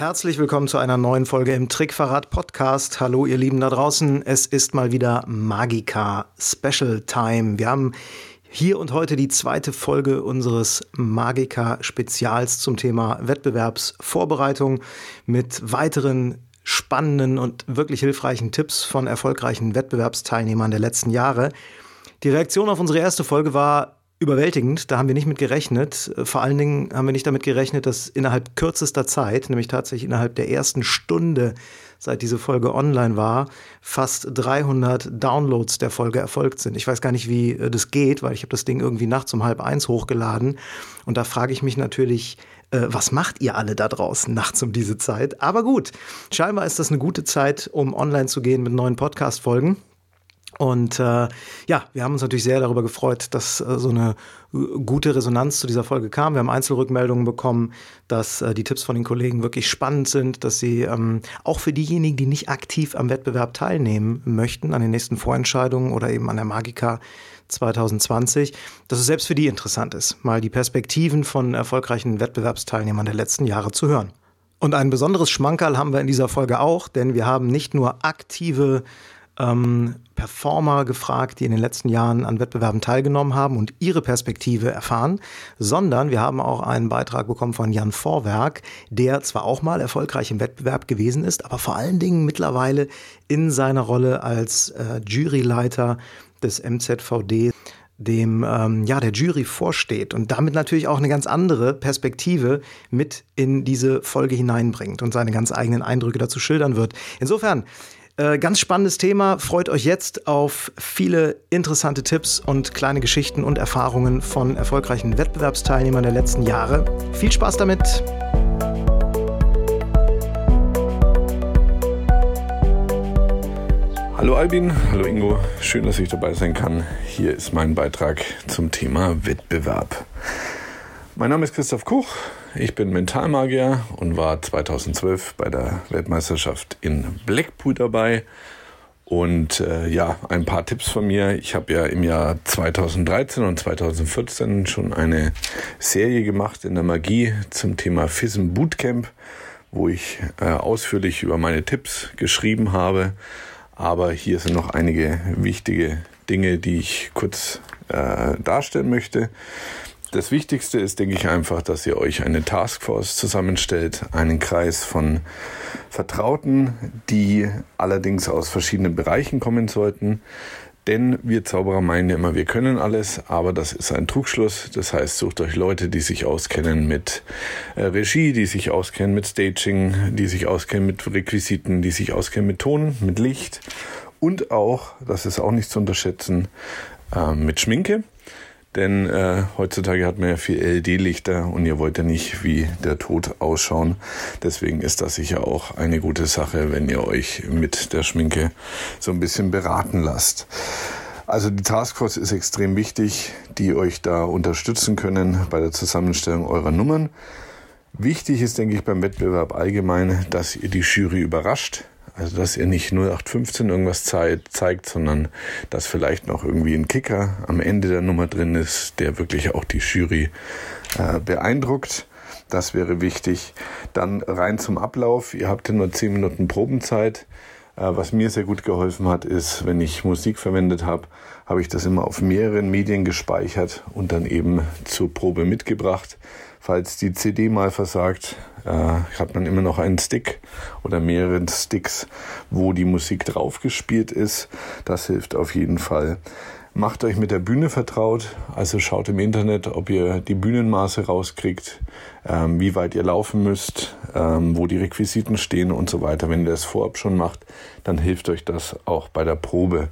Herzlich willkommen zu einer neuen Folge im Trickverrat Podcast. Hallo ihr Lieben da draußen. Es ist mal wieder Magica Special Time. Wir haben hier und heute die zweite Folge unseres Magica Spezials zum Thema Wettbewerbsvorbereitung mit weiteren spannenden und wirklich hilfreichen Tipps von erfolgreichen Wettbewerbsteilnehmern der letzten Jahre. Die Reaktion auf unsere erste Folge war überwältigend. Da haben wir nicht mit gerechnet. Vor allen Dingen haben wir nicht damit gerechnet, dass innerhalb kürzester Zeit, nämlich tatsächlich innerhalb der ersten Stunde, seit diese Folge online war, fast 300 Downloads der Folge erfolgt sind. Ich weiß gar nicht, wie äh, das geht, weil ich habe das Ding irgendwie nachts um halb eins hochgeladen. Und da frage ich mich natürlich, äh, was macht ihr alle da draußen nachts um diese Zeit? Aber gut, scheinbar ist das eine gute Zeit, um online zu gehen mit neuen Podcast-Folgen. Und äh, ja, wir haben uns natürlich sehr darüber gefreut, dass äh, so eine gute Resonanz zu dieser Folge kam. Wir haben Einzelrückmeldungen bekommen, dass äh, die Tipps von den Kollegen wirklich spannend sind, dass sie ähm, auch für diejenigen, die nicht aktiv am Wettbewerb teilnehmen möchten, an den nächsten Vorentscheidungen oder eben an der Magica 2020, dass es selbst für die interessant ist, mal die Perspektiven von erfolgreichen Wettbewerbsteilnehmern der letzten Jahre zu hören. Und ein besonderes Schmankerl haben wir in dieser Folge auch, denn wir haben nicht nur aktive ähm, Performer gefragt, die in den letzten Jahren an Wettbewerben teilgenommen haben und ihre Perspektive erfahren, sondern wir haben auch einen Beitrag bekommen von Jan Vorwerk, der zwar auch mal erfolgreich im Wettbewerb gewesen ist, aber vor allen Dingen mittlerweile in seiner Rolle als äh, Juryleiter des MZVD dem ähm, ja der Jury vorsteht und damit natürlich auch eine ganz andere Perspektive mit in diese Folge hineinbringt und seine ganz eigenen Eindrücke dazu schildern wird. Insofern äh, ganz spannendes Thema. Freut euch jetzt auf viele interessante Tipps und kleine Geschichten und Erfahrungen von erfolgreichen Wettbewerbsteilnehmern der letzten Jahre. Viel Spaß damit! Hallo Albin, hallo Ingo, schön, dass ich dabei sein kann. Hier ist mein Beitrag zum Thema Wettbewerb. Mein Name ist Christoph Kuch, ich bin Mentalmagier und war 2012 bei der Weltmeisterschaft in Blackpool dabei. Und äh, ja, ein paar Tipps von mir. Ich habe ja im Jahr 2013 und 2014 schon eine Serie gemacht in der Magie zum Thema FISM Bootcamp, wo ich äh, ausführlich über meine Tipps geschrieben habe. Aber hier sind noch einige wichtige Dinge, die ich kurz äh, darstellen möchte. Das Wichtigste ist, denke ich, einfach, dass ihr euch eine Taskforce zusammenstellt, einen Kreis von Vertrauten, die allerdings aus verschiedenen Bereichen kommen sollten. Denn wir Zauberer meinen immer, wir können alles, aber das ist ein Trugschluss. Das heißt, sucht euch Leute, die sich auskennen mit äh, Regie, die sich auskennen mit Staging, die sich auskennen mit Requisiten, die sich auskennen mit Ton, mit Licht und auch, das ist auch nicht zu unterschätzen, äh, mit Schminke. Denn äh, heutzutage hat man ja viel LED-Lichter und ihr wollt ja nicht wie der Tod ausschauen. Deswegen ist das sicher auch eine gute Sache, wenn ihr euch mit der Schminke so ein bisschen beraten lasst. Also die Taskforce ist extrem wichtig, die euch da unterstützen können bei der Zusammenstellung eurer Nummern. Wichtig ist, denke ich, beim Wettbewerb allgemein, dass ihr die Jury überrascht. Also, dass ihr nicht 0815 irgendwas zeigt, sondern dass vielleicht noch irgendwie ein Kicker am Ende der Nummer drin ist, der wirklich auch die Jury äh, beeindruckt. Das wäre wichtig. Dann rein zum Ablauf. Ihr habt ja nur 10 Minuten Probenzeit. Äh, was mir sehr gut geholfen hat, ist, wenn ich Musik verwendet habe, habe ich das immer auf mehreren Medien gespeichert und dann eben zur Probe mitgebracht. Falls die CD mal versagt, äh, hat man immer noch einen Stick oder mehrere Sticks, wo die Musik draufgespielt ist. Das hilft auf jeden Fall. Macht euch mit der Bühne vertraut, also schaut im Internet, ob ihr die Bühnenmaße rauskriegt, ähm, wie weit ihr laufen müsst, ähm, wo die Requisiten stehen und so weiter. Wenn ihr das vorab schon macht, dann hilft euch das auch bei der Probe.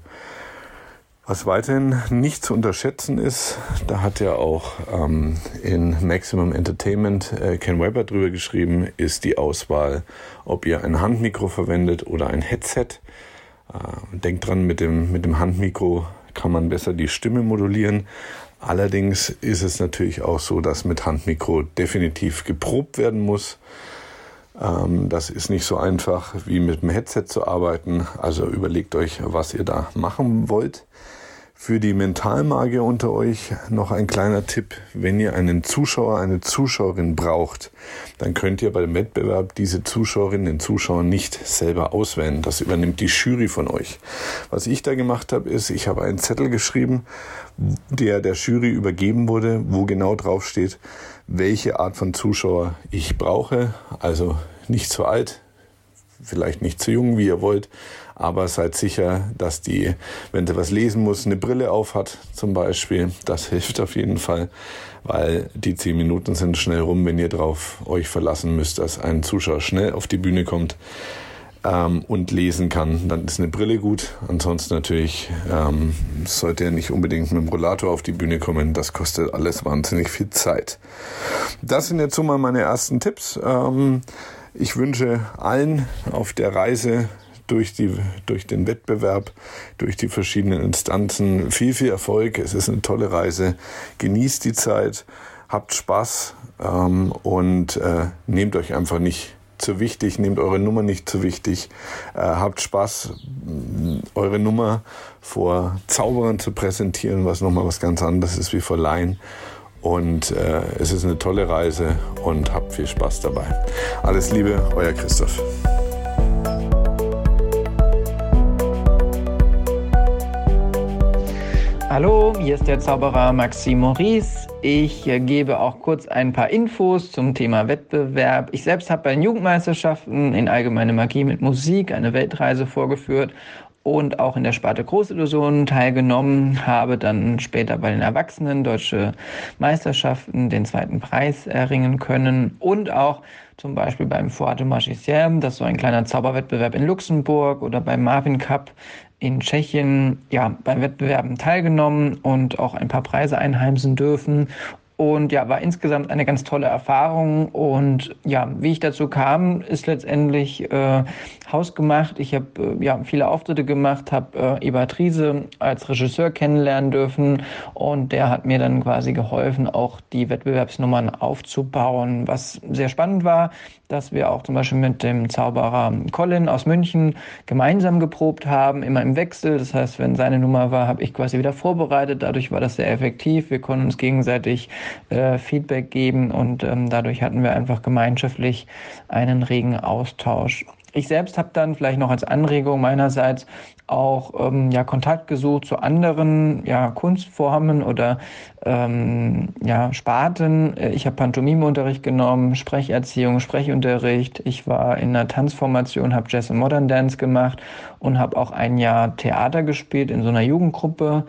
Was weiterhin nicht zu unterschätzen ist, da hat ja auch ähm, in Maximum Entertainment äh, Ken Weber drüber geschrieben, ist die Auswahl, ob ihr ein Handmikro verwendet oder ein Headset. Äh, denkt dran, mit dem, mit dem Handmikro kann man besser die Stimme modulieren. Allerdings ist es natürlich auch so, dass mit Handmikro definitiv geprobt werden muss. Ähm, das ist nicht so einfach wie mit dem Headset zu arbeiten. Also überlegt euch, was ihr da machen wollt. Für die Mentalmagier unter euch noch ein kleiner Tipp. Wenn ihr einen Zuschauer, eine Zuschauerin braucht, dann könnt ihr bei dem Wettbewerb diese Zuschauerin, den Zuschauer nicht selber auswählen. Das übernimmt die Jury von euch. Was ich da gemacht habe, ist, ich habe einen Zettel geschrieben, der der Jury übergeben wurde, wo genau drauf steht, welche Art von Zuschauer ich brauche. Also nicht zu alt, vielleicht nicht zu jung, wie ihr wollt, aber seid sicher, dass die, wenn sie was lesen muss, eine Brille auf hat zum Beispiel. Das hilft auf jeden Fall, weil die zehn Minuten sind schnell rum, wenn ihr darauf euch verlassen müsst, dass ein Zuschauer schnell auf die Bühne kommt ähm, und lesen kann. Dann ist eine Brille gut. Ansonsten natürlich ähm, sollte er nicht unbedingt mit dem Rollator auf die Bühne kommen. Das kostet alles wahnsinnig viel Zeit. Das sind jetzt so mal meine ersten Tipps. Ähm, ich wünsche allen auf der Reise durch, die, durch den Wettbewerb, durch die verschiedenen Instanzen viel, viel Erfolg. Es ist eine tolle Reise. Genießt die Zeit, habt Spaß ähm, und äh, nehmt euch einfach nicht zu wichtig, nehmt eure Nummer nicht zu wichtig, äh, habt Spaß, eure Nummer vor Zauberern zu präsentieren, was nochmal was ganz anderes ist wie vor Laien. Und äh, es ist eine tolle Reise und habt viel Spaß dabei. Alles Liebe, euer Christoph. Hallo, hier ist der Zauberer Maxim Maurice. Ich gebe auch kurz ein paar Infos zum Thema Wettbewerb. Ich selbst habe bei den Jugendmeisterschaften in Allgemeine Magie mit Musik eine Weltreise vorgeführt und auch in der Sparte Großillusionen teilgenommen, habe dann später bei den Erwachsenen deutsche Meisterschaften den zweiten Preis erringen können und auch zum Beispiel beim Foire de Magicien, das ist so ein kleiner Zauberwettbewerb in Luxemburg oder beim Marvin Cup in Tschechien ja, beim Wettbewerben teilgenommen und auch ein paar Preise einheimsen dürfen und ja, war insgesamt eine ganz tolle Erfahrung. Und ja, wie ich dazu kam, ist letztendlich äh, hausgemacht. Ich habe äh, ja viele Auftritte gemacht, habe äh, Ebert Riese als Regisseur kennenlernen dürfen und der hat mir dann quasi geholfen, auch die Wettbewerbsnummern aufzubauen, was sehr spannend war, dass wir auch zum Beispiel mit dem Zauberer Colin aus München gemeinsam geprobt haben, immer im Wechsel. Das heißt, wenn seine Nummer war, habe ich quasi wieder vorbereitet. Dadurch war das sehr effektiv. Wir konnten uns gegenseitig äh, Feedback geben und ähm, dadurch hatten wir einfach gemeinschaftlich einen regen Austausch. Ich selbst habe dann vielleicht noch als Anregung meinerseits auch ähm, ja, Kontakt gesucht zu anderen ja, Kunstformen oder ähm, ja, Sparten. Ich habe Pantomimeunterricht genommen, Sprecherziehung, Sprechunterricht. Ich war in einer Tanzformation, habe Jazz und Modern Dance gemacht und habe auch ein Jahr Theater gespielt in so einer Jugendgruppe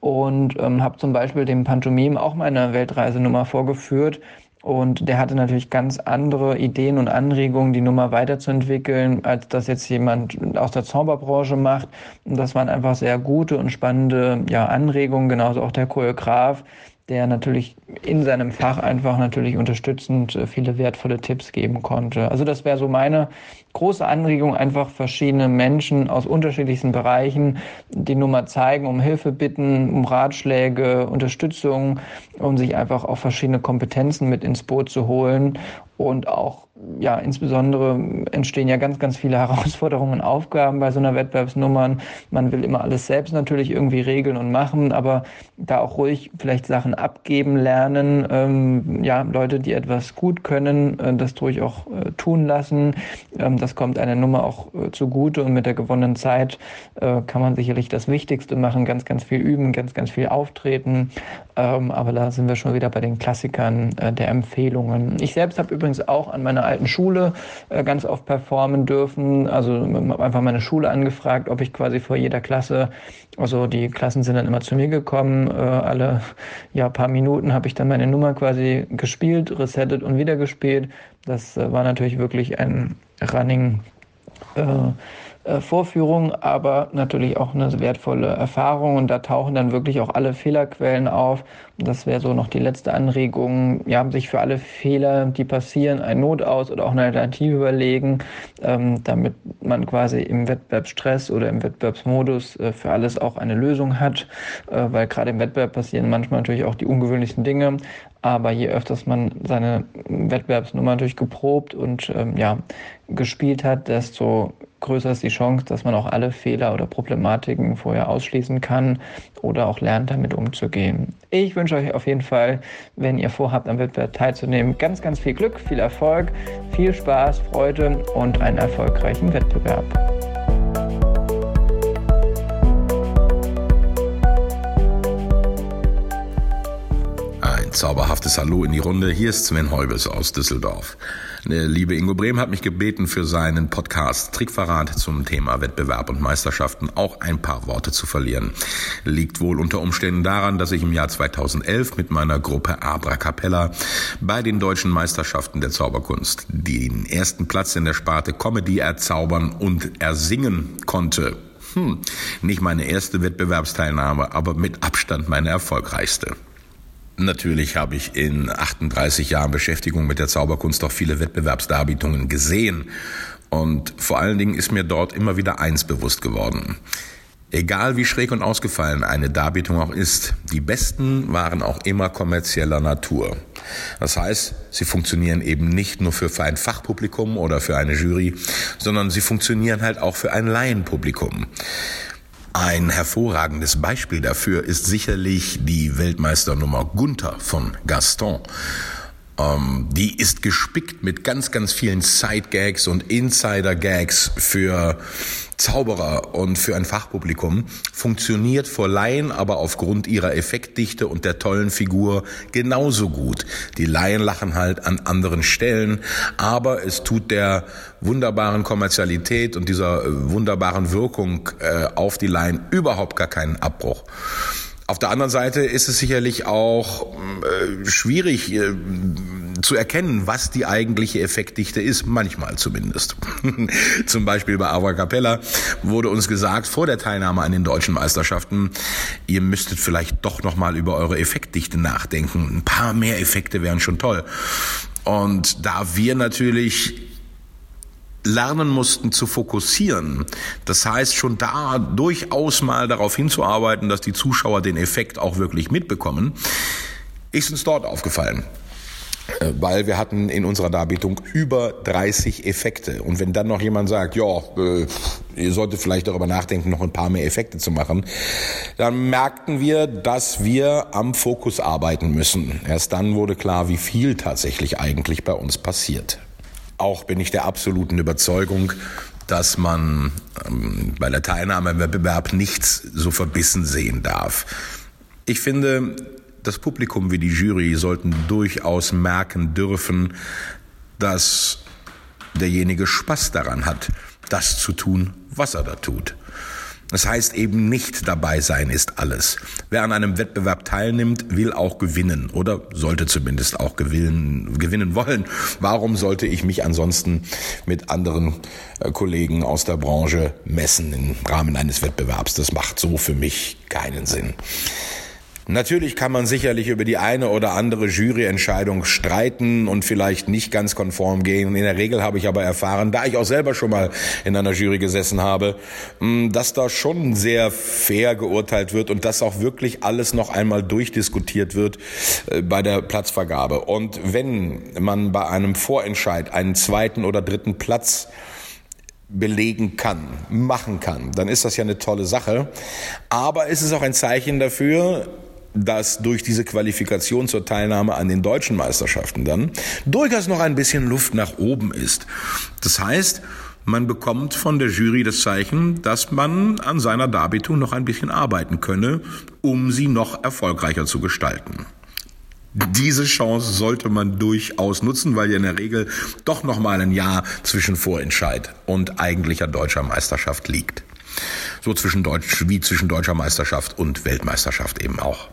und ähm, habe zum Beispiel dem Pantomim auch meine Weltreisenummer vorgeführt. Und der hatte natürlich ganz andere Ideen und Anregungen, die Nummer weiterzuentwickeln, als das jetzt jemand aus der Zauberbranche macht. Und das waren einfach sehr gute und spannende ja, Anregungen, genauso auch der Choreograf, der natürlich in seinem Fach einfach natürlich unterstützend äh, viele wertvolle Tipps geben konnte. Also das wäre so meine große Anregung, einfach verschiedene Menschen aus unterschiedlichsten Bereichen die Nummer zeigen, um Hilfe bitten, um Ratschläge, Unterstützung, um sich einfach auch verschiedene Kompetenzen mit ins Boot zu holen und auch ja, insbesondere entstehen ja ganz, ganz viele Herausforderungen und Aufgaben bei so einer Wettbewerbsnummern. Man will immer alles selbst natürlich irgendwie regeln und machen, aber da auch ruhig vielleicht Sachen abgeben lernen. Ähm, ja, Leute, die etwas gut können, äh, das durch auch äh, tun lassen. Ähm, das kommt einer Nummer auch äh, zugute und mit der gewonnenen Zeit äh, kann man sicherlich das Wichtigste machen, ganz, ganz viel üben, ganz, ganz viel auftreten. Ähm, aber da sind wir schon wieder bei den Klassikern äh, der Empfehlungen. Ich selbst habe übrigens auch an meiner alten Schule äh, ganz oft performen dürfen. Also habe einfach meine Schule angefragt, ob ich quasi vor jeder Klasse, also die Klassen sind dann immer zu mir gekommen, äh, alle ja paar Minuten habe ich dann meine Nummer quasi gespielt, resettet und wieder gespielt. Das äh, war natürlich wirklich ein Running äh, äh, Vorführung, aber natürlich auch eine wertvolle Erfahrung. Und da tauchen dann wirklich auch alle Fehlerquellen auf. Das wäre so noch die letzte Anregung, ja, sich für alle Fehler, die passieren, ein Notaus oder auch eine Alternative überlegen, ähm, damit man quasi im Wettbewerbsstress oder im Wettbewerbsmodus äh, für alles auch eine Lösung hat, äh, weil gerade im Wettbewerb passieren manchmal natürlich auch die ungewöhnlichsten Dinge, aber je öfters man seine Wettbewerbsnummer natürlich geprobt und ähm, ja, gespielt hat, desto größer ist die Chance, dass man auch alle Fehler oder Problematiken vorher ausschließen kann oder auch lernt, damit umzugehen. Ich wünsche euch auf jeden Fall, wenn ihr vorhabt, am Wettbewerb teilzunehmen, ganz, ganz viel Glück, viel Erfolg, viel Spaß, Freude und einen erfolgreichen Wettbewerb. Zauberhaftes Hallo in die Runde. Hier ist Sven Heubes aus Düsseldorf. Der liebe Ingo Brehm hat mich gebeten, für seinen Podcast Trickverrat zum Thema Wettbewerb und Meisterschaften auch ein paar Worte zu verlieren. Liegt wohl unter Umständen daran, dass ich im Jahr 2011 mit meiner Gruppe Abra Capella bei den deutschen Meisterschaften der Zauberkunst den ersten Platz in der Sparte Comedy erzaubern und ersingen konnte. Hm, nicht meine erste Wettbewerbsteilnahme, aber mit Abstand meine erfolgreichste. Natürlich habe ich in 38 Jahren Beschäftigung mit der Zauberkunst auch viele Wettbewerbsdarbietungen gesehen. Und vor allen Dingen ist mir dort immer wieder eins bewusst geworden. Egal wie schräg und ausgefallen eine Darbietung auch ist, die besten waren auch immer kommerzieller Natur. Das heißt, sie funktionieren eben nicht nur für ein Fachpublikum oder für eine Jury, sondern sie funktionieren halt auch für ein Laienpublikum. Ein hervorragendes Beispiel dafür ist sicherlich die Weltmeisternummer Gunther von Gaston. Ähm, die ist gespickt mit ganz, ganz vielen Side-Gags und Insider-Gags für Zauberer und für ein Fachpublikum, funktioniert vor Laien aber aufgrund ihrer Effektdichte und der tollen Figur genauso gut. Die Laien lachen halt an anderen Stellen, aber es tut der wunderbaren Kommerzialität und dieser äh, wunderbaren Wirkung äh, auf die Laien überhaupt gar keinen Abbruch. Auf der anderen Seite ist es sicherlich auch äh, schwierig äh, zu erkennen, was die eigentliche Effektdichte ist, manchmal zumindest. Zum Beispiel bei Ava Capella wurde uns gesagt vor der Teilnahme an den deutschen Meisterschaften, ihr müsstet vielleicht doch noch mal über eure Effektdichte nachdenken. Ein paar mehr Effekte wären schon toll. Und da wir natürlich lernen mussten zu fokussieren. Das heißt, schon da durchaus mal darauf hinzuarbeiten, dass die Zuschauer den Effekt auch wirklich mitbekommen, ist uns dort aufgefallen äh, weil wir hatten in unserer Darbietung über 30 Effekte. Und wenn dann noch jemand sagt, ja, äh, ihr solltet vielleicht darüber nachdenken, noch ein paar mehr Effekte zu machen, dann merkten wir, dass wir am Fokus arbeiten müssen. Erst dann wurde klar, wie viel tatsächlich eigentlich bei uns passiert. Auch bin ich der absoluten Überzeugung, dass man ähm, bei der Teilnahme im Wettbewerb nichts so verbissen sehen darf. Ich finde, das Publikum wie die Jury sollten durchaus merken dürfen, dass derjenige Spaß daran hat, das zu tun, was er da tut. Das heißt eben nicht dabei sein ist alles. Wer an einem Wettbewerb teilnimmt, will auch gewinnen oder sollte zumindest auch gewinnen, gewinnen wollen. Warum sollte ich mich ansonsten mit anderen äh, Kollegen aus der Branche messen im Rahmen eines Wettbewerbs? Das macht so für mich keinen Sinn. Natürlich kann man sicherlich über die eine oder andere Juryentscheidung streiten und vielleicht nicht ganz konform gehen. In der Regel habe ich aber erfahren, da ich auch selber schon mal in einer Jury gesessen habe, hm, dass da schon sehr fair geurteilt wird und dass auch wirklich alles noch einmal durchdiskutiert wird äh, bei der Platzvergabe. Und wenn man bei einem Vorentscheid einen zweiten oder dritten Platz belegen kann, machen kann, dann ist das ja eine tolle Sache. Aber es ist auch ein Zeichen dafür, dass durch diese Qualifikation zur Teilnahme an den deutschen Meisterschaften dann durchaus noch ein bisschen Luft nach oben ist. Das heißt, man bekommt von der Jury das Zeichen, dass man an seiner Darbietung noch ein bisschen arbeiten könne, um sie noch erfolgreicher zu gestalten. Diese Chance sollte man durchaus nutzen, weil ja in der Regel doch noch mal ein Jahr zwischen Vorentscheid und eigentlicher deutscher Meisterschaft liegt. So zwischen Deutsch, wie zwischen deutscher Meisterschaft und Weltmeisterschaft eben auch.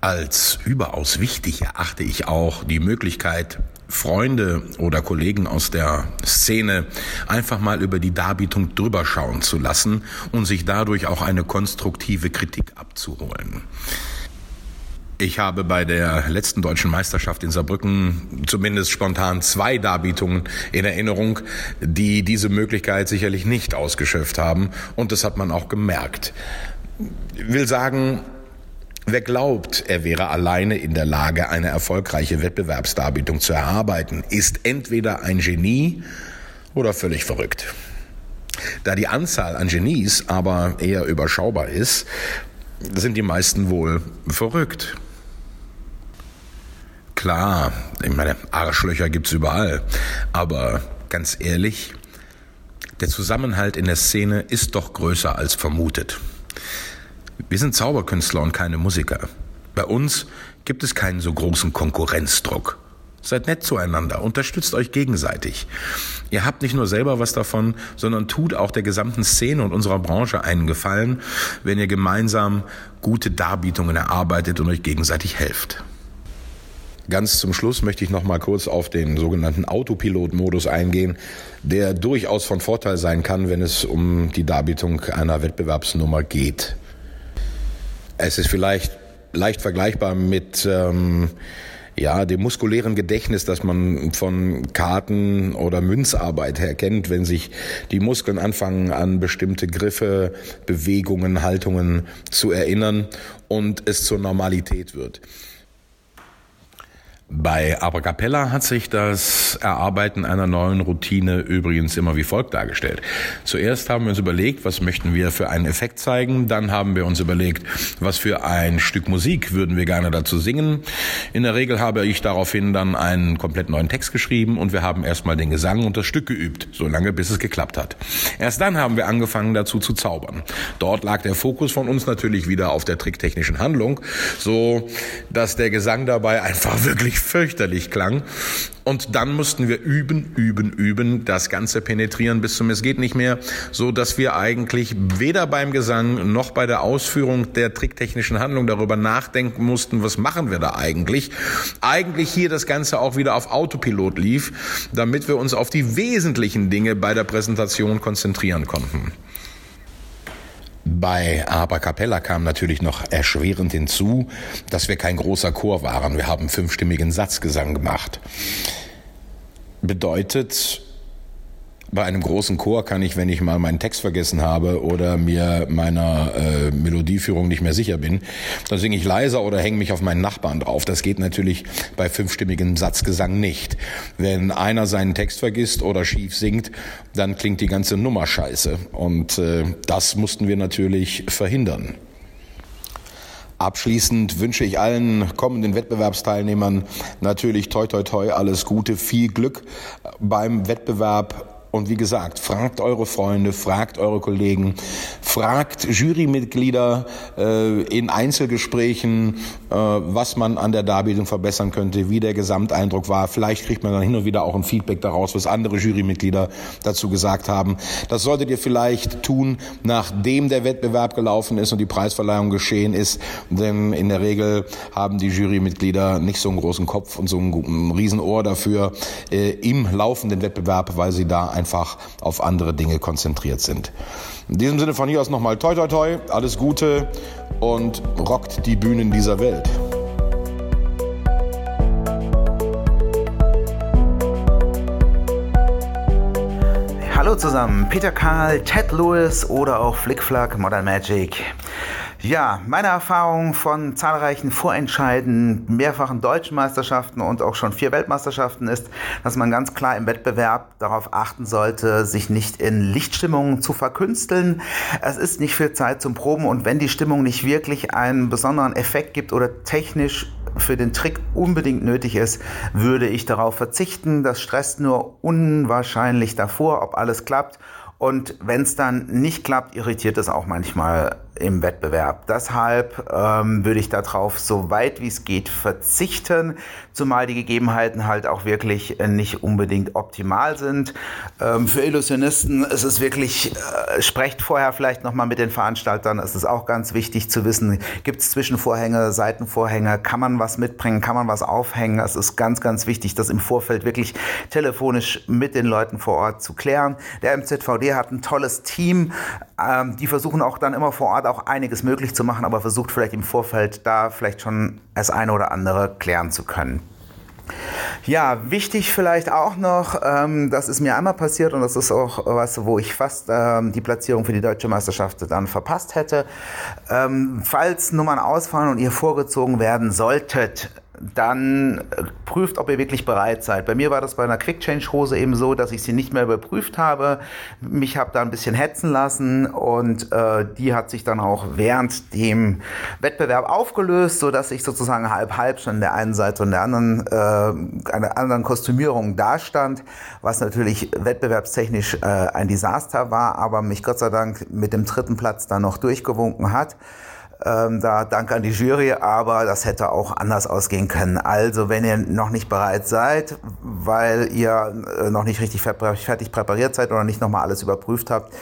Als überaus wichtig erachte ich auch die Möglichkeit, Freunde oder Kollegen aus der Szene einfach mal über die Darbietung drüber schauen zu lassen und sich dadurch auch eine konstruktive Kritik abzuholen. Ich habe bei der letzten deutschen Meisterschaft in Saarbrücken zumindest spontan zwei Darbietungen in Erinnerung, die diese Möglichkeit sicherlich nicht ausgeschöpft haben. Und das hat man auch gemerkt. Ich will sagen, Wer glaubt, er wäre alleine in der Lage, eine erfolgreiche Wettbewerbsdarbietung zu erarbeiten, ist entweder ein Genie oder völlig verrückt. Da die Anzahl an Genies aber eher überschaubar ist, sind die meisten wohl verrückt. Klar, ich meine, Arschlöcher gibt's überall, aber ganz ehrlich, der Zusammenhalt in der Szene ist doch größer als vermutet. Wir sind Zauberkünstler und keine Musiker. Bei uns gibt es keinen so großen Konkurrenzdruck. Seid nett zueinander, unterstützt euch gegenseitig. Ihr habt nicht nur selber was davon, sondern tut auch der gesamten Szene und unserer Branche einen Gefallen, wenn ihr gemeinsam gute Darbietungen erarbeitet und euch gegenseitig helft. Ganz zum Schluss möchte ich noch mal kurz auf den sogenannten Autopilot-Modus eingehen, der durchaus von Vorteil sein kann, wenn es um die Darbietung einer Wettbewerbsnummer geht. Es ist vielleicht leicht vergleichbar mit ähm, ja, dem muskulären Gedächtnis, das man von Karten oder Münzarbeit her kennt, wenn sich die Muskeln anfangen an bestimmte Griffe, Bewegungen, Haltungen zu erinnern und es zur Normalität wird. Bei Abracapella hat sich das Erarbeiten einer neuen Routine übrigens immer wie folgt dargestellt. Zuerst haben wir uns überlegt, was möchten wir für einen Effekt zeigen. Dann haben wir uns überlegt, was für ein Stück Musik würden wir gerne dazu singen. In der Regel habe ich daraufhin dann einen komplett neuen Text geschrieben und wir haben erstmal den Gesang und das Stück geübt, solange bis es geklappt hat. Erst dann haben wir angefangen dazu zu zaubern. Dort lag der Fokus von uns natürlich wieder auf der tricktechnischen Handlung, so dass der Gesang dabei einfach wirklich fürchterlich klang. Und dann mussten wir üben, üben, üben, das Ganze penetrieren bis zum Es geht nicht mehr, so dass wir eigentlich weder beim Gesang noch bei der Ausführung der tricktechnischen Handlung darüber nachdenken mussten, was machen wir da eigentlich. Eigentlich hier das Ganze auch wieder auf Autopilot lief, damit wir uns auf die wesentlichen Dinge bei der Präsentation konzentrieren konnten. Bei Aber Capella kam natürlich noch erschwerend hinzu, dass wir kein großer Chor waren. Wir haben fünfstimmigen Satzgesang gemacht. Bedeutet, bei einem großen Chor kann ich, wenn ich mal meinen Text vergessen habe oder mir meiner äh, Melodieführung nicht mehr sicher bin, dann singe ich leiser oder hänge mich auf meinen Nachbarn drauf. Das geht natürlich bei fünfstimmigem Satzgesang nicht. Wenn einer seinen Text vergisst oder schief singt, dann klingt die ganze Nummer scheiße. Und äh, das mussten wir natürlich verhindern. Abschließend wünsche ich allen kommenden Wettbewerbsteilnehmern natürlich toi toi toi alles Gute, viel Glück beim Wettbewerb und wie gesagt, fragt eure Freunde, fragt eure Kollegen, fragt Jurymitglieder äh, in Einzelgesprächen, äh, was man an der Darbietung verbessern könnte, wie der Gesamteindruck war. Vielleicht kriegt man dann hin und wieder auch ein Feedback daraus, was andere Jurymitglieder dazu gesagt haben. Das solltet ihr vielleicht tun, nachdem der Wettbewerb gelaufen ist und die Preisverleihung geschehen ist, denn in der Regel haben die Jurymitglieder nicht so einen großen Kopf und so ein, Riesenohr dafür äh, im laufenden Wettbewerb, weil sie da einfach auf andere Dinge konzentriert sind. In diesem Sinne von hier aus nochmal toi toi toi, alles Gute und rockt die Bühnen dieser Welt. Hallo zusammen, Peter Karl, Ted Lewis oder auch Flickflack Modern Magic. Ja, meine Erfahrung von zahlreichen Vorentscheiden, mehrfachen deutschen Meisterschaften und auch schon vier Weltmeisterschaften ist, dass man ganz klar im Wettbewerb darauf achten sollte, sich nicht in Lichtstimmungen zu verkünsteln. Es ist nicht viel Zeit zum Proben und wenn die Stimmung nicht wirklich einen besonderen Effekt gibt oder technisch für den Trick unbedingt nötig ist, würde ich darauf verzichten. Das stresst nur unwahrscheinlich davor, ob alles klappt. Und wenn es dann nicht klappt, irritiert es auch manchmal im Wettbewerb. Deshalb ähm, würde ich darauf so weit wie es geht verzichten, zumal die Gegebenheiten halt auch wirklich äh, nicht unbedingt optimal sind. Ähm, für Illusionisten ist es wirklich, äh, sprecht vorher vielleicht nochmal mit den Veranstaltern. Es ist auch ganz wichtig zu wissen, gibt es Zwischenvorhänge, Seitenvorhänge, kann man was mitbringen, kann man was aufhängen. Es ist ganz, ganz wichtig, das im Vorfeld wirklich telefonisch mit den Leuten vor Ort zu klären. Der MZVD hat ein tolles Team, ähm, die versuchen auch dann immer vor Ort auch einiges möglich zu machen, aber versucht vielleicht im Vorfeld da vielleicht schon das eine oder andere klären zu können. Ja, wichtig vielleicht auch noch, ähm, das ist mir einmal passiert und das ist auch was, wo ich fast ähm, die Platzierung für die deutsche Meisterschaft dann verpasst hätte. Ähm, falls Nummern ausfallen und ihr vorgezogen werden solltet, dann äh, prüft, ob ihr wirklich bereit seid. Bei mir war das bei einer Quick Change Hose eben so, dass ich sie nicht mehr überprüft habe. Mich habe da ein bisschen hetzen lassen und äh, die hat sich dann auch während dem Wettbewerb aufgelöst, so dass ich sozusagen halb halb schon der einen Seite und der anderen äh, einer anderen Kostümierung dastand, was natürlich wettbewerbstechnisch äh, ein Desaster war, aber mich Gott sei Dank mit dem dritten Platz dann noch durchgewunken hat. Ähm, da danke an die Jury, aber das hätte auch anders ausgehen können. Also, wenn ihr noch nicht bereit seid, weil ihr äh, noch nicht richtig fertig präpariert seid oder nicht nochmal alles überprüft habt,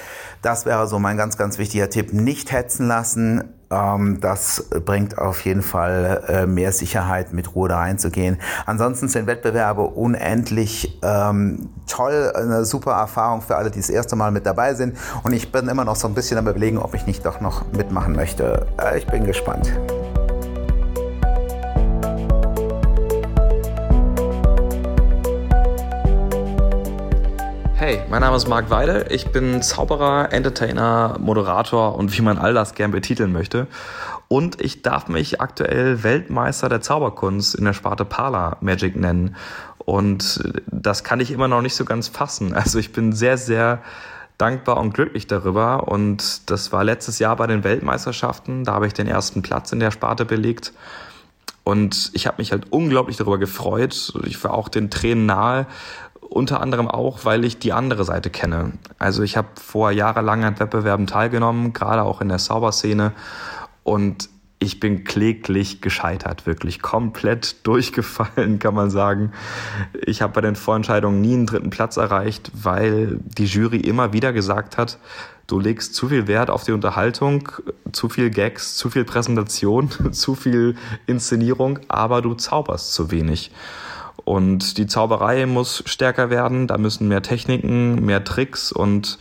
das wäre so mein ganz, ganz wichtiger Tipp. Nicht hetzen lassen. Ähm, das bringt auf jeden Fall äh, mehr Sicherheit, mit Ruhe da reinzugehen. Ansonsten sind Wettbewerbe unendlich ähm, toll, eine super Erfahrung für alle, die das erste Mal mit dabei sind. Und ich bin immer noch so ein bisschen am überlegen, ob ich nicht doch noch mitmachen möchte. Äh, ich bin gespannt. Hey, mein Name ist Marc Weide. Ich bin Zauberer, Entertainer, Moderator und wie man all das gern betiteln möchte. Und ich darf mich aktuell Weltmeister der Zauberkunst in der Sparte Parla Magic nennen. Und das kann ich immer noch nicht so ganz fassen. Also ich bin sehr, sehr dankbar und glücklich darüber. Und das war letztes Jahr bei den Weltmeisterschaften. Da habe ich den ersten Platz in der Sparte belegt. Und ich habe mich halt unglaublich darüber gefreut. Ich war auch den Tränen nahe unter anderem auch, weil ich die andere Seite kenne. Also ich habe vor jahrelang an Wettbewerben teilgenommen, gerade auch in der Sauberszene. Und ich bin kläglich gescheitert, wirklich komplett durchgefallen, kann man sagen. Ich habe bei den Vorentscheidungen nie einen dritten Platz erreicht, weil die Jury immer wieder gesagt hat, du legst zu viel Wert auf die Unterhaltung, zu viel Gags, zu viel Präsentation, zu viel Inszenierung, aber du zauberst zu wenig. Und die Zauberei muss stärker werden, da müssen mehr Techniken, mehr Tricks und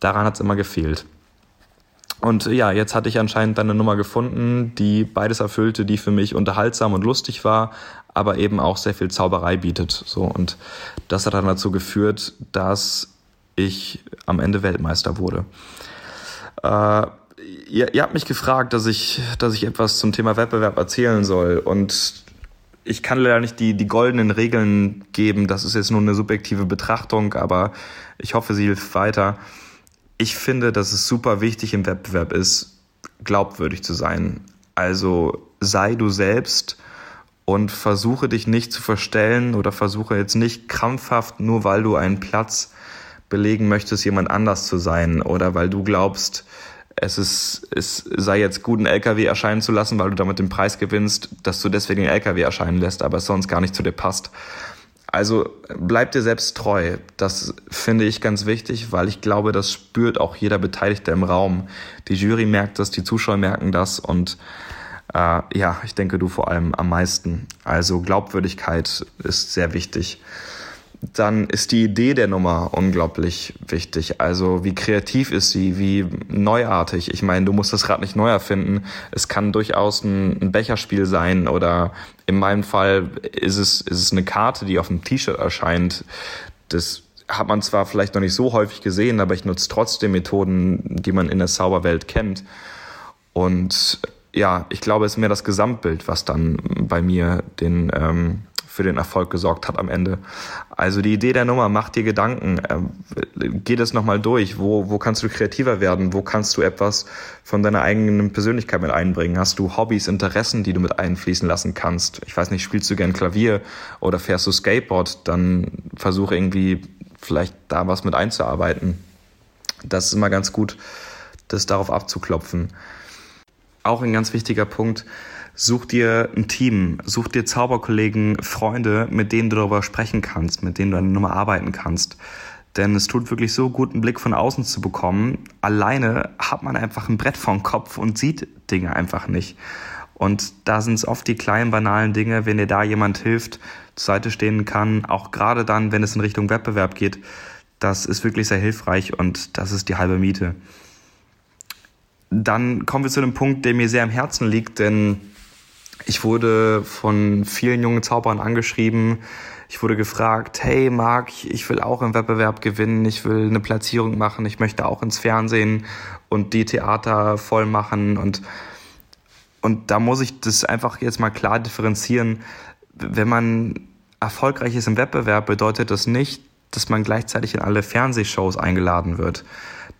daran hat es immer gefehlt. Und ja, jetzt hatte ich anscheinend eine Nummer gefunden, die beides erfüllte, die für mich unterhaltsam und lustig war, aber eben auch sehr viel Zauberei bietet. So und das hat dann dazu geführt, dass ich am Ende Weltmeister wurde. Äh, ihr, ihr habt mich gefragt, dass ich, dass ich etwas zum Thema Wettbewerb erzählen soll und ich kann leider nicht die, die goldenen Regeln geben. Das ist jetzt nur eine subjektive Betrachtung, aber ich hoffe, sie hilft weiter. Ich finde, dass es super wichtig im Wettbewerb ist, glaubwürdig zu sein. Also sei du selbst und versuche dich nicht zu verstellen oder versuche jetzt nicht krampfhaft, nur weil du einen Platz belegen möchtest, jemand anders zu sein oder weil du glaubst, es ist, es sei jetzt gut, einen LKW erscheinen zu lassen, weil du damit den Preis gewinnst, dass du deswegen den LKW erscheinen lässt, aber es sonst gar nicht zu dir passt. Also bleib dir selbst treu. Das finde ich ganz wichtig, weil ich glaube, das spürt auch jeder Beteiligte im Raum. Die Jury merkt das, die Zuschauer merken das und äh, ja, ich denke du vor allem am meisten. Also Glaubwürdigkeit ist sehr wichtig dann ist die Idee der Nummer unglaublich wichtig. Also wie kreativ ist sie, wie neuartig. Ich meine, du musst das Rad nicht neu erfinden. Es kann durchaus ein, Becherspiel sein oder in meinem Fall ist es, ist es eine Karte, die auf dem T-Shirt erscheint. Das hat man zwar vielleicht noch nicht so häufig gesehen, aber ich nutze trotzdem Methoden, die man in der Zauberwelt kennt. Und ja, ich glaube, es ist mehr das Gesamtbild, was dann bei mir den ähm, für den Erfolg gesorgt hat am Ende. Also die Idee der Nummer, mach dir Gedanken, äh, geh das nochmal durch. Wo, wo kannst du kreativer werden? Wo kannst du etwas von deiner eigenen Persönlichkeit mit einbringen? Hast du Hobbys, Interessen, die du mit einfließen lassen kannst? Ich weiß nicht, spielst du gern Klavier oder fährst du Skateboard? Dann versuche irgendwie vielleicht da was mit einzuarbeiten. Das ist immer ganz gut, das darauf abzuklopfen. Auch ein ganz wichtiger Punkt, Such dir ein Team, such dir Zauberkollegen, Freunde, mit denen du darüber sprechen kannst, mit denen du eine Nummer arbeiten kannst. Denn es tut wirklich so gut, einen Blick von außen zu bekommen. Alleine hat man einfach ein Brett vom Kopf und sieht Dinge einfach nicht. Und da sind es oft die kleinen, banalen Dinge, wenn dir da jemand hilft, zur Seite stehen kann, auch gerade dann, wenn es in Richtung Wettbewerb geht. Das ist wirklich sehr hilfreich und das ist die halbe Miete. Dann kommen wir zu einem Punkt, der mir sehr am Herzen liegt, denn ich wurde von vielen jungen Zauberern angeschrieben. Ich wurde gefragt, hey Marc, ich will auch im Wettbewerb gewinnen, ich will eine Platzierung machen, ich möchte auch ins Fernsehen und die Theater voll machen und und da muss ich das einfach jetzt mal klar differenzieren. wenn man erfolgreich ist im Wettbewerb, bedeutet das nicht, dass man gleichzeitig in alle Fernsehshows eingeladen wird.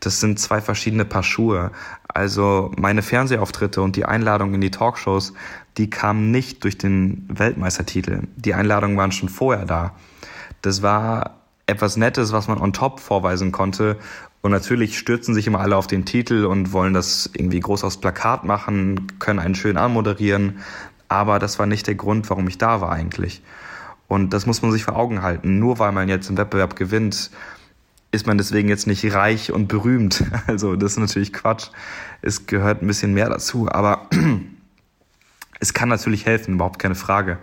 Das sind zwei verschiedene Paar Schuhe. Also meine Fernsehauftritte und die Einladung in die Talkshows, die kamen nicht durch den Weltmeistertitel. Die Einladungen waren schon vorher da. Das war etwas Nettes, was man on top vorweisen konnte. Und natürlich stürzen sich immer alle auf den Titel und wollen das irgendwie groß aufs Plakat machen, können einen schön anmoderieren. Aber das war nicht der Grund, warum ich da war eigentlich. Und das muss man sich vor Augen halten. Nur weil man jetzt im Wettbewerb gewinnt, ist man deswegen jetzt nicht reich und berühmt. Also das ist natürlich Quatsch. Es gehört ein bisschen mehr dazu. Aber es kann natürlich helfen, überhaupt keine Frage.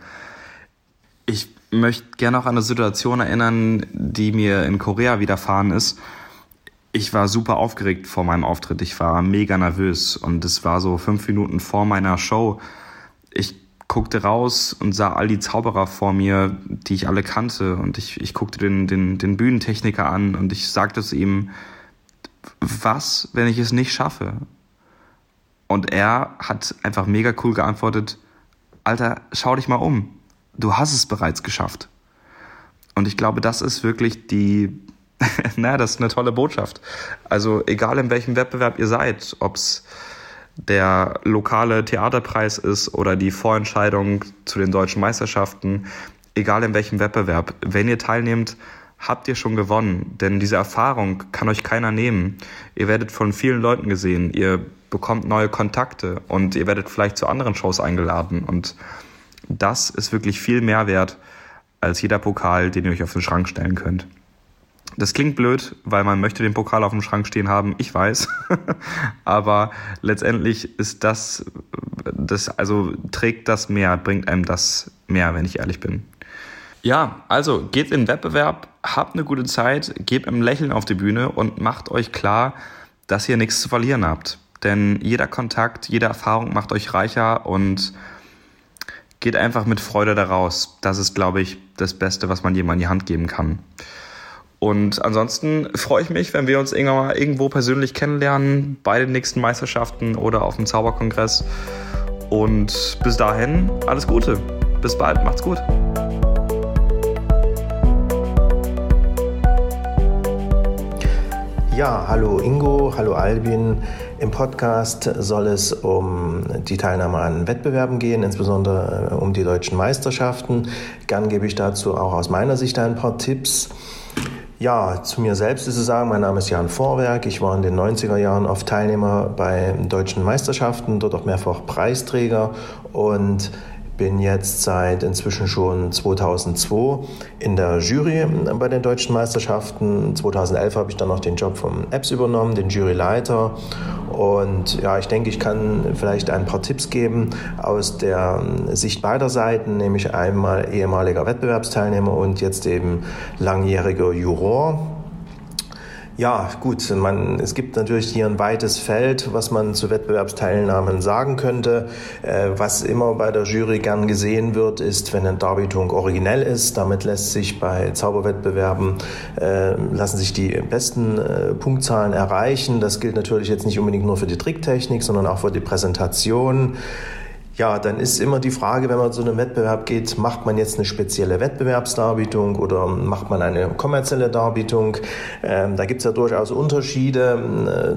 Ich möchte gerne auch an eine Situation erinnern, die mir in Korea widerfahren ist. Ich war super aufgeregt vor meinem Auftritt. Ich war mega nervös und es war so fünf Minuten vor meiner Show. Ich guckte raus und sah all die Zauberer vor mir, die ich alle kannte. Und ich, ich guckte den, den, den Bühnentechniker an und ich sagte zu ihm, was, wenn ich es nicht schaffe? Und er hat einfach mega cool geantwortet, Alter, schau dich mal um. Du hast es bereits geschafft. Und ich glaube, das ist wirklich die, naja, das ist eine tolle Botschaft. Also egal in welchem Wettbewerb ihr seid, ob's der lokale Theaterpreis ist oder die Vorentscheidung zu den deutschen Meisterschaften, egal in welchem Wettbewerb, wenn ihr teilnehmt, habt ihr schon gewonnen. Denn diese Erfahrung kann euch keiner nehmen. Ihr werdet von vielen Leuten gesehen, ihr bekommt neue Kontakte und ihr werdet vielleicht zu anderen Shows eingeladen. Und das ist wirklich viel mehr wert als jeder Pokal, den ihr euch auf den Schrank stellen könnt. Das klingt blöd, weil man möchte den Pokal auf dem Schrank stehen haben, ich weiß. Aber letztendlich ist das, das, also trägt das mehr, bringt einem das mehr, wenn ich ehrlich bin. Ja, also geht in den Wettbewerb, habt eine gute Zeit, gebt ein Lächeln auf die Bühne und macht euch klar, dass ihr nichts zu verlieren habt. Denn jeder Kontakt, jede Erfahrung macht euch reicher und geht einfach mit Freude daraus. Das ist, glaube ich, das Beste, was man jemandem in die Hand geben kann. Und ansonsten freue ich mich, wenn wir uns irgendwann mal irgendwo persönlich kennenlernen, bei den nächsten Meisterschaften oder auf dem Zauberkongress. Und bis dahin, alles Gute. Bis bald, macht's gut. Ja, hallo Ingo, hallo Albin. Im Podcast soll es um die Teilnahme an Wettbewerben gehen, insbesondere äh, um die deutschen Meisterschaften. Gern gebe ich dazu auch aus meiner Sicht ein paar Tipps. Ja, zu mir selbst ist zu sagen, mein Name ist Jan Vorwerk. Ich war in den 90er Jahren oft Teilnehmer bei deutschen Meisterschaften, dort auch mehrfach Preisträger und bin jetzt seit inzwischen schon 2002 in der Jury bei den deutschen Meisterschaften. 2011 habe ich dann noch den Job vom Apps übernommen, den Juryleiter. Und ja, ich denke, ich kann vielleicht ein paar Tipps geben aus der Sicht beider Seiten, nämlich einmal ehemaliger Wettbewerbsteilnehmer und jetzt eben langjähriger Juror. Ja, gut, man, es gibt natürlich hier ein weites Feld, was man zu Wettbewerbsteilnahmen sagen könnte. Äh, was immer bei der Jury gern gesehen wird, ist, wenn eine Darbietung originell ist. Damit lässt sich bei Zauberwettbewerben, äh, lassen sich die besten äh, Punktzahlen erreichen. Das gilt natürlich jetzt nicht unbedingt nur für die Tricktechnik, sondern auch für die Präsentation. Ja, dann ist immer die Frage, wenn man zu einem Wettbewerb geht, macht man jetzt eine spezielle Wettbewerbsdarbietung oder macht man eine kommerzielle Darbietung? Ähm, da gibt es ja durchaus Unterschiede.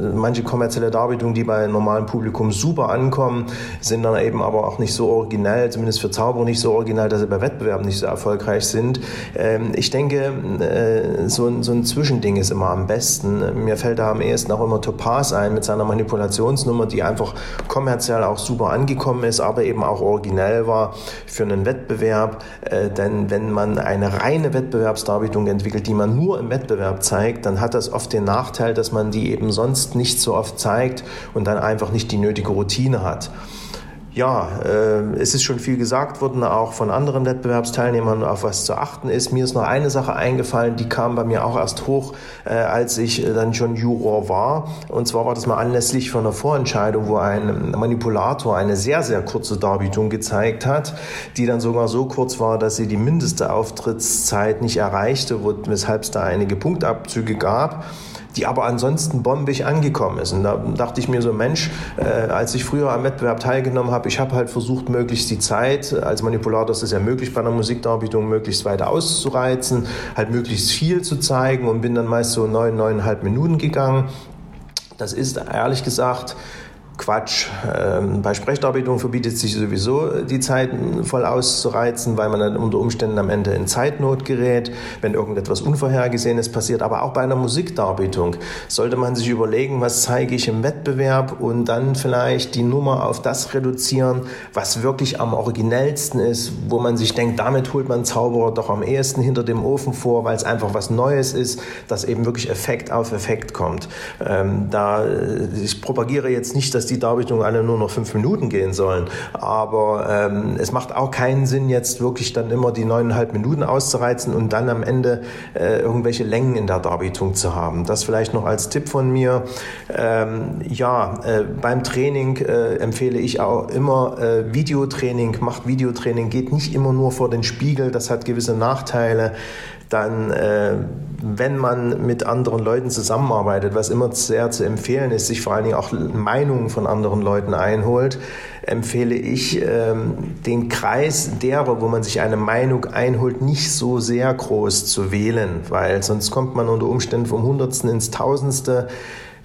Äh, manche kommerzielle Darbietungen, die bei normalem Publikum super ankommen, sind dann eben aber auch nicht so originell, zumindest für Zauberer nicht so originell, dass sie bei Wettbewerben nicht so erfolgreich sind. Ähm, ich denke, äh, so, ein, so ein Zwischending ist immer am besten. Mir fällt da am ehesten auch immer Topaz ein mit seiner Manipulationsnummer, die einfach kommerziell auch super angekommen ist aber eben auch originell war für einen Wettbewerb. Äh, denn wenn man eine reine Wettbewerbsdarbietung entwickelt, die man nur im Wettbewerb zeigt, dann hat das oft den Nachteil, dass man die eben sonst nicht so oft zeigt und dann einfach nicht die nötige Routine hat. Ja, äh, es ist schon viel gesagt worden, auch von anderen Wettbewerbsteilnehmern, auf was zu achten ist. Mir ist noch eine Sache eingefallen, die kam bei mir auch erst hoch, äh, als ich äh, dann schon Juror war. Und zwar war das mal anlässlich von einer Vorentscheidung, wo ein Manipulator eine sehr, sehr kurze Darbietung gezeigt hat, die dann sogar so kurz war, dass sie die mindeste Auftrittszeit nicht erreichte, weshalb es da einige Punktabzüge gab. Die aber ansonsten bombig angekommen ist. Und da dachte ich mir so, Mensch, äh, als ich früher am Wettbewerb teilgenommen habe, ich habe halt versucht, möglichst die Zeit, als Manipulator ist es ja möglich bei einer Musikdarbietung, möglichst weit auszureizen, halt möglichst viel zu zeigen und bin dann meist so neun, neuneinhalb Minuten gegangen. Das ist ehrlich gesagt Quatsch. Ähm, bei Sprechdarbietungen verbietet sich sowieso die Zeit voll auszureizen, weil man dann unter Umständen am Ende in Zeitnot gerät, wenn irgendetwas Unvorhergesehenes passiert. Aber auch bei einer Musikdarbietung sollte man sich überlegen, was zeige ich im Wettbewerb und dann vielleicht die Nummer auf das reduzieren, was wirklich am originellsten ist, wo man sich denkt, damit holt man Zauberer doch am ehesten hinter dem Ofen vor, weil es einfach was Neues ist, dass eben wirklich Effekt auf Effekt kommt. Ähm, da ich propagiere jetzt nicht, dass die Darbietungen alle nur noch fünf Minuten gehen sollen. Aber ähm, es macht auch keinen Sinn, jetzt wirklich dann immer die neuneinhalb Minuten auszureizen und dann am Ende äh, irgendwelche Längen in der Darbietung zu haben. Das vielleicht noch als Tipp von mir. Ähm, ja, äh, beim Training äh, empfehle ich auch immer äh, Videotraining. Macht Videotraining, geht nicht immer nur vor den Spiegel. Das hat gewisse Nachteile dann, äh, wenn man mit anderen Leuten zusammenarbeitet, was immer sehr zu empfehlen ist, sich vor allen Dingen auch Meinungen von anderen Leuten einholt, empfehle ich, ähm, den Kreis derer, wo man sich eine Meinung einholt, nicht so sehr groß zu wählen, weil sonst kommt man unter Umständen vom Hundertsten ins Tausendste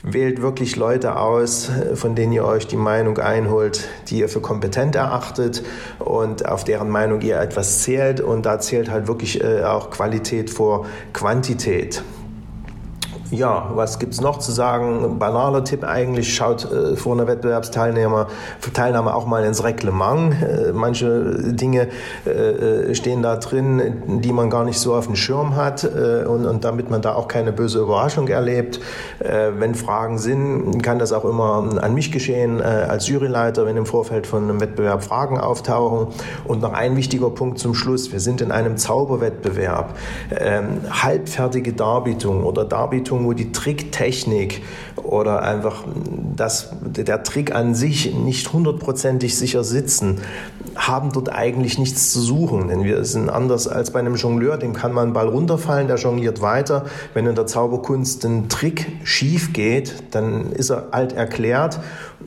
Wählt wirklich Leute aus, von denen ihr euch die Meinung einholt, die ihr für kompetent erachtet und auf deren Meinung ihr etwas zählt. Und da zählt halt wirklich äh, auch Qualität vor Quantität. Ja, was gibt es noch zu sagen? Banaler Tipp eigentlich, schaut äh, vor einer Wettbewerbsteilnahme Teilnahme auch mal ins Reglement. Äh, manche Dinge äh, äh, stehen da drin, die man gar nicht so auf dem Schirm hat äh, und, und, damit man da auch keine böse Überraschung erlebt. Äh, wenn Fragen sind, kann das auch immer an mich geschehen als Juryleiter, wenn im Vorfeld von einem Wettbewerb Fragen auftauchen. Und noch ein wichtiger Punkt zum Schluss. Wir sind in einem Zauberwettbewerb. Ähm, halbfertige Darbietung oder Darbietung wo die Tricktechnik oder einfach das, der Trick an sich nicht hundertprozentig sicher sitzen, haben dort eigentlich nichts zu suchen. Denn wir sind anders als bei einem Jongleur, dem kann man einen Ball runterfallen, der jongliert weiter. Wenn in der Zauberkunst ein Trick schief geht, dann ist er alt erklärt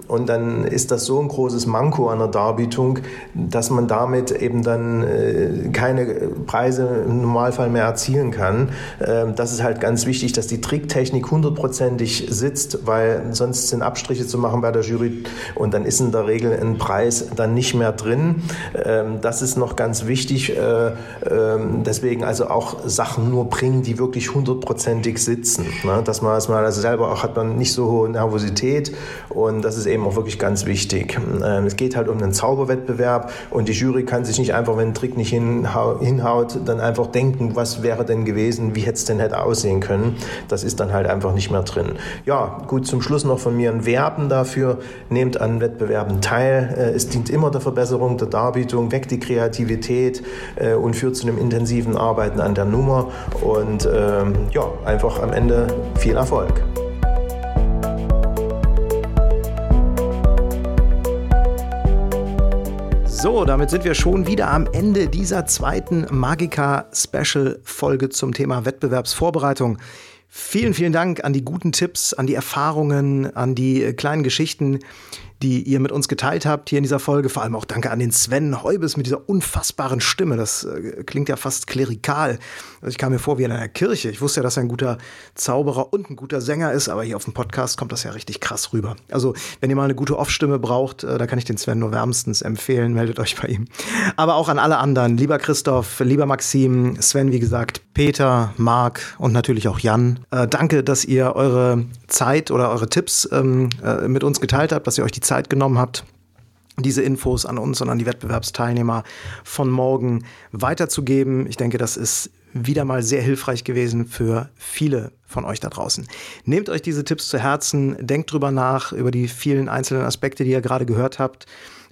und dann ist das so ein großes Manko an der Darbietung, dass man damit eben dann äh, keine Preise im Normalfall mehr erzielen kann. Ähm, das ist halt ganz wichtig, dass die Tricktechnik hundertprozentig sitzt, weil sonst sind Abstriche zu machen bei der Jury und dann ist in der Regel ein Preis dann nicht mehr drin. Ähm, das ist noch ganz wichtig. Äh, ähm, deswegen also auch Sachen nur bringen, die wirklich hundertprozentig sitzen. Ne? Dass man, dass also selber auch hat man nicht so hohe Nervosität und das ist eben auch wirklich ganz wichtig. Ähm, es geht halt um einen Zauberwettbewerb und die Jury kann sich nicht einfach, wenn ein Trick nicht hinhaut, dann einfach denken, was wäre denn gewesen, wie hätte es denn hätte aussehen können. Das ist dann halt einfach nicht mehr drin. Ja, gut, zum Schluss noch von mir ein Werben dafür. Nehmt an Wettbewerben teil. Äh, es dient immer der Verbesserung der Darbietung, weckt die Kreativität äh, und führt zu einem intensiven Arbeiten an der Nummer und ähm, ja, einfach am Ende viel Erfolg. So, damit sind wir schon wieder am Ende dieser zweiten Magica-Special-Folge zum Thema Wettbewerbsvorbereitung. Vielen, vielen Dank an die guten Tipps, an die Erfahrungen, an die kleinen Geschichten, die ihr mit uns geteilt habt hier in dieser Folge. Vor allem auch danke an den Sven Heubes mit dieser unfassbaren Stimme. Das äh, klingt ja fast klerikal. Also ich kam mir vor wie in einer Kirche. Ich wusste ja, dass er ein guter Zauberer und ein guter Sänger ist, aber hier auf dem Podcast kommt das ja richtig krass rüber. Also, wenn ihr mal eine gute Off-Stimme braucht, äh, da kann ich den Sven nur wärmstens empfehlen. Meldet euch bei ihm. Aber auch an alle anderen. Lieber Christoph, lieber Maxim, Sven, wie gesagt, Peter, Marc und natürlich auch Jan. Äh, danke, dass ihr eure Zeit oder eure Tipps ähm, äh, mit uns geteilt habt, dass ihr euch die Zeit genommen habt, diese Infos an uns und an die Wettbewerbsteilnehmer von morgen weiterzugeben. Ich denke, das ist wieder mal sehr hilfreich gewesen für viele von euch da draußen. Nehmt euch diese Tipps zu Herzen, denkt drüber nach, über die vielen einzelnen Aspekte, die ihr gerade gehört habt.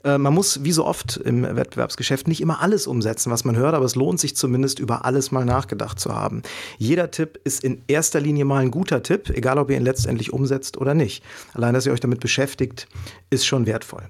Äh, man muss, wie so oft im Wettbewerbsgeschäft, nicht immer alles umsetzen, was man hört, aber es lohnt sich zumindest, über alles mal nachgedacht zu haben. Jeder Tipp ist in erster Linie mal ein guter Tipp, egal ob ihr ihn letztendlich umsetzt oder nicht. Allein, dass ihr euch damit beschäftigt, ist schon wertvoll.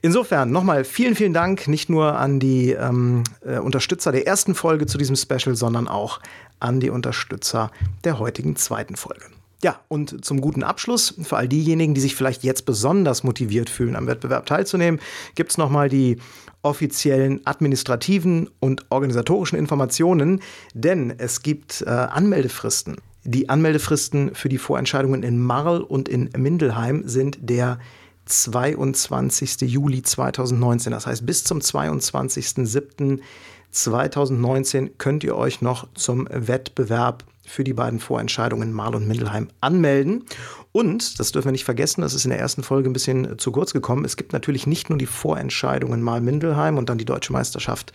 Insofern nochmal vielen, vielen Dank, nicht nur an die ähm, äh, Unterstützer der ersten Folge zu diesem Special, sondern auch an die Unterstützer der heutigen zweiten Folge. Ja, und zum guten Abschluss, für all diejenigen, die sich vielleicht jetzt besonders motiviert fühlen, am Wettbewerb teilzunehmen, gibt es nochmal die offiziellen administrativen und organisatorischen Informationen, denn es gibt äh, Anmeldefristen. Die Anmeldefristen für die Vorentscheidungen in Marl und in Mindelheim sind der 22. Juli 2019. Das heißt, bis zum 22.07.2019 könnt ihr euch noch zum Wettbewerb für die beiden Vorentscheidungen Marl und Mindelheim anmelden. Und, das dürfen wir nicht vergessen, das ist in der ersten Folge ein bisschen zu kurz gekommen, es gibt natürlich nicht nur die Vorentscheidungen Marl-Mindelheim und dann die deutsche Meisterschaft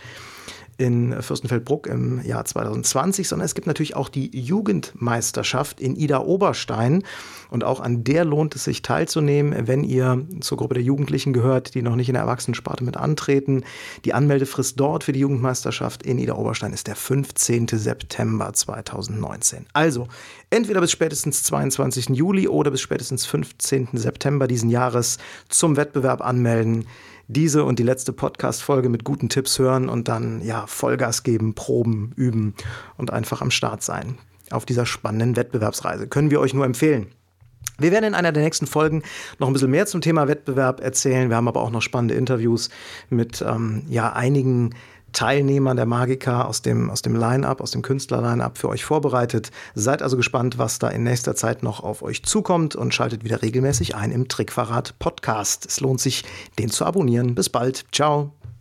in Fürstenfeldbruck im Jahr 2020, sondern es gibt natürlich auch die Jugendmeisterschaft in Ida Oberstein. Und auch an der lohnt es sich teilzunehmen, wenn ihr zur Gruppe der Jugendlichen gehört, die noch nicht in der Erwachsenensparte mit antreten. Die Anmeldefrist dort für die Jugendmeisterschaft in Ida Oberstein ist der 15. September 2019. Also entweder bis spätestens 22. Juli oder bis spätestens 15. September diesen Jahres zum Wettbewerb anmelden diese und die letzte Podcast-Folge mit guten Tipps hören und dann ja Vollgas geben, proben, üben und einfach am Start sein. Auf dieser spannenden Wettbewerbsreise können wir euch nur empfehlen. Wir werden in einer der nächsten Folgen noch ein bisschen mehr zum Thema Wettbewerb erzählen. Wir haben aber auch noch spannende Interviews mit ähm, ja, einigen Teilnehmer der Magica aus dem, aus dem Line-Up, aus dem Künstler-Line-Up für euch vorbereitet. Seid also gespannt, was da in nächster Zeit noch auf euch zukommt und schaltet wieder regelmäßig ein im Trickverrat Podcast. Es lohnt sich, den zu abonnieren. Bis bald. Ciao.